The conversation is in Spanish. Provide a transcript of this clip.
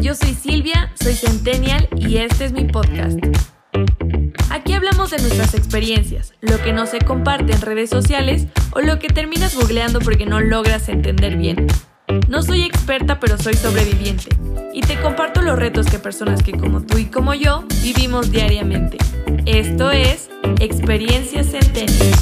Yo soy Silvia, soy Centennial y este es mi podcast. Aquí hablamos de nuestras experiencias, lo que no se comparte en redes sociales o lo que terminas googleando porque no logras entender bien. No soy experta, pero soy sobreviviente y te comparto los retos que personas que como tú y como yo vivimos diariamente. Esto es Experiencias Centennial.